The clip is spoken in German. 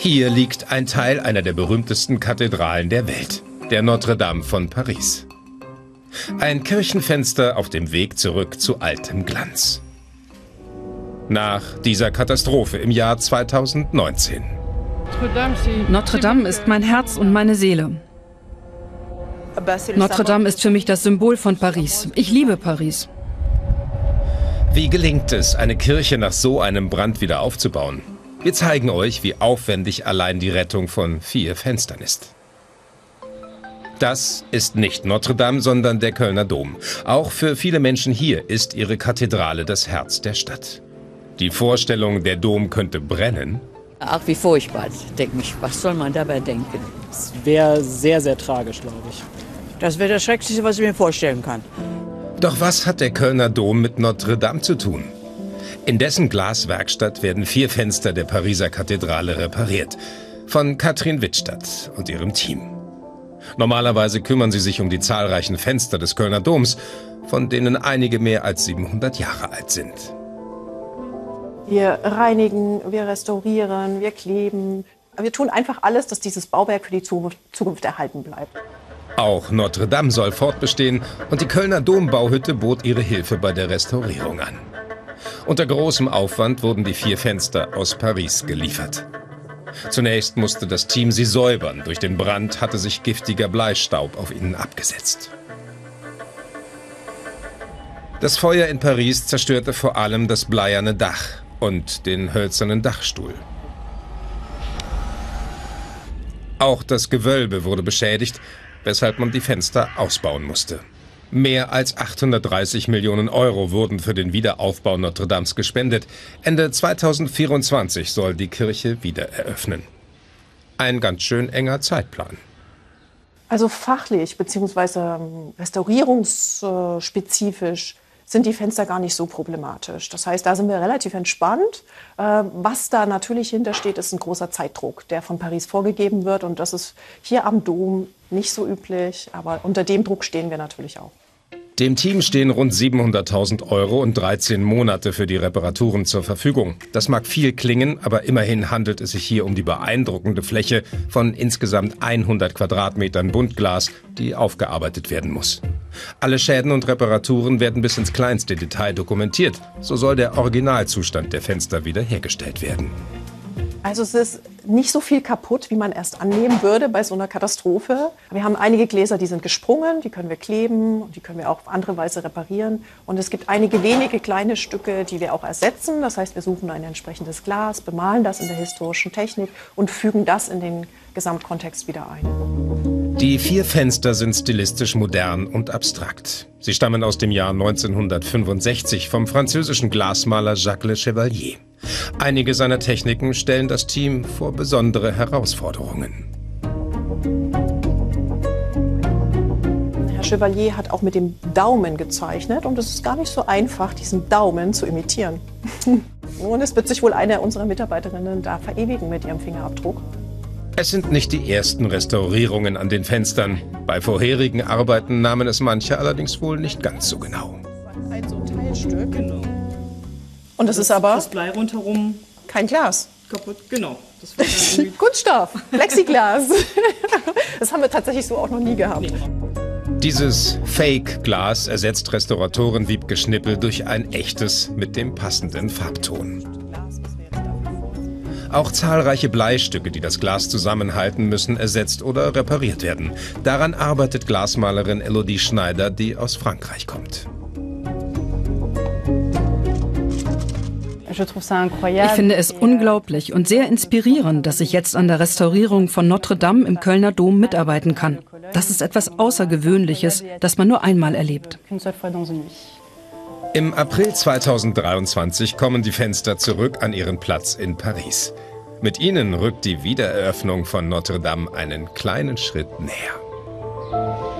Hier liegt ein Teil einer der berühmtesten Kathedralen der Welt, der Notre Dame von Paris. Ein Kirchenfenster auf dem Weg zurück zu altem Glanz. Nach dieser Katastrophe im Jahr 2019. Notre Dame ist mein Herz und meine Seele. Notre Dame ist für mich das Symbol von Paris. Ich liebe Paris. Wie gelingt es, eine Kirche nach so einem Brand wieder aufzubauen? Wir zeigen euch, wie aufwendig allein die Rettung von vier Fenstern ist. Das ist nicht Notre Dame, sondern der Kölner Dom. Auch für viele Menschen hier ist ihre Kathedrale das Herz der Stadt. Die Vorstellung, der Dom könnte brennen, Ach, wie furchtbar. Ich denke mich, was soll man dabei denken? Es wäre sehr, sehr tragisch, glaube ich. Das wäre das Schrecklichste, was ich mir vorstellen kann. Doch was hat der Kölner Dom mit Notre Dame zu tun? In dessen Glaswerkstatt werden vier Fenster der Pariser Kathedrale repariert. Von Katrin Wittstadt und ihrem Team. Normalerweise kümmern sie sich um die zahlreichen Fenster des Kölner Doms, von denen einige mehr als 700 Jahre alt sind. Wir reinigen, wir restaurieren, wir kleben. Wir tun einfach alles, dass dieses Bauwerk für die Zukunft erhalten bleibt. Auch Notre Dame soll fortbestehen und die Kölner Dombauhütte bot ihre Hilfe bei der Restaurierung an. Unter großem Aufwand wurden die vier Fenster aus Paris geliefert. Zunächst musste das Team sie säubern. Durch den Brand hatte sich giftiger Bleistaub auf ihnen abgesetzt. Das Feuer in Paris zerstörte vor allem das bleierne Dach und den hölzernen Dachstuhl. Auch das Gewölbe wurde beschädigt, weshalb man die Fenster ausbauen musste. Mehr als 830 Millionen Euro wurden für den Wiederaufbau Notre Dames gespendet. Ende 2024 soll die Kirche wieder eröffnen. Ein ganz schön enger Zeitplan. Also fachlich bzw. restaurierungsspezifisch sind die Fenster gar nicht so problematisch. Das heißt, da sind wir relativ entspannt. Äh, was da natürlich hintersteht, ist ein großer Zeitdruck, der von Paris vorgegeben wird. Und das ist hier am Dom nicht so üblich. Aber unter dem Druck stehen wir natürlich auch. Dem Team stehen rund 700.000 Euro und 13 Monate für die Reparaturen zur Verfügung. Das mag viel klingen, aber immerhin handelt es sich hier um die beeindruckende Fläche von insgesamt 100 Quadratmetern Buntglas, die aufgearbeitet werden muss. Alle Schäden und Reparaturen werden bis ins kleinste Detail dokumentiert. So soll der Originalzustand der Fenster wiederhergestellt werden. Also es ist nicht so viel kaputt, wie man erst annehmen würde bei so einer Katastrophe. Wir haben einige Gläser, die sind gesprungen, die können wir kleben und die können wir auch auf andere Weise reparieren. Und es gibt einige wenige kleine Stücke, die wir auch ersetzen. Das heißt, wir suchen ein entsprechendes Glas, bemalen das in der historischen Technik und fügen das in den Gesamtkontext wieder ein. Die vier Fenster sind stilistisch modern und abstrakt. Sie stammen aus dem Jahr 1965 vom französischen Glasmaler Jacques Le Chevalier. Einige seiner Techniken stellen das Team vor besondere Herausforderungen. Herr Chevalier hat auch mit dem Daumen gezeichnet und es ist gar nicht so einfach, diesen Daumen zu imitieren. und es wird sich wohl eine unserer Mitarbeiterinnen da verewigen mit ihrem Fingerabdruck. Es sind nicht die ersten Restaurierungen an den Fenstern. Bei vorherigen Arbeiten nahmen es manche allerdings wohl nicht ganz so genau. Ein so Teilstück. Genau. Und das, das ist aber. Das Blei rundherum. Kein Glas. Kaputt, genau. Das Kunststoff, Plexiglas. das haben wir tatsächlich so auch noch nie gehabt. Nee. Dieses Fake-Glas ersetzt Restauratoren Wiebke Schnippel durch ein echtes mit dem passenden Farbton. Auch zahlreiche Bleistücke, die das Glas zusammenhalten, müssen ersetzt oder repariert werden. Daran arbeitet Glasmalerin Elodie Schneider, die aus Frankreich kommt. Ich finde es unglaublich und sehr inspirierend, dass ich jetzt an der Restaurierung von Notre Dame im Kölner Dom mitarbeiten kann. Das ist etwas Außergewöhnliches, das man nur einmal erlebt. Im April 2023 kommen die Fenster zurück an ihren Platz in Paris. Mit ihnen rückt die Wiedereröffnung von Notre Dame einen kleinen Schritt näher.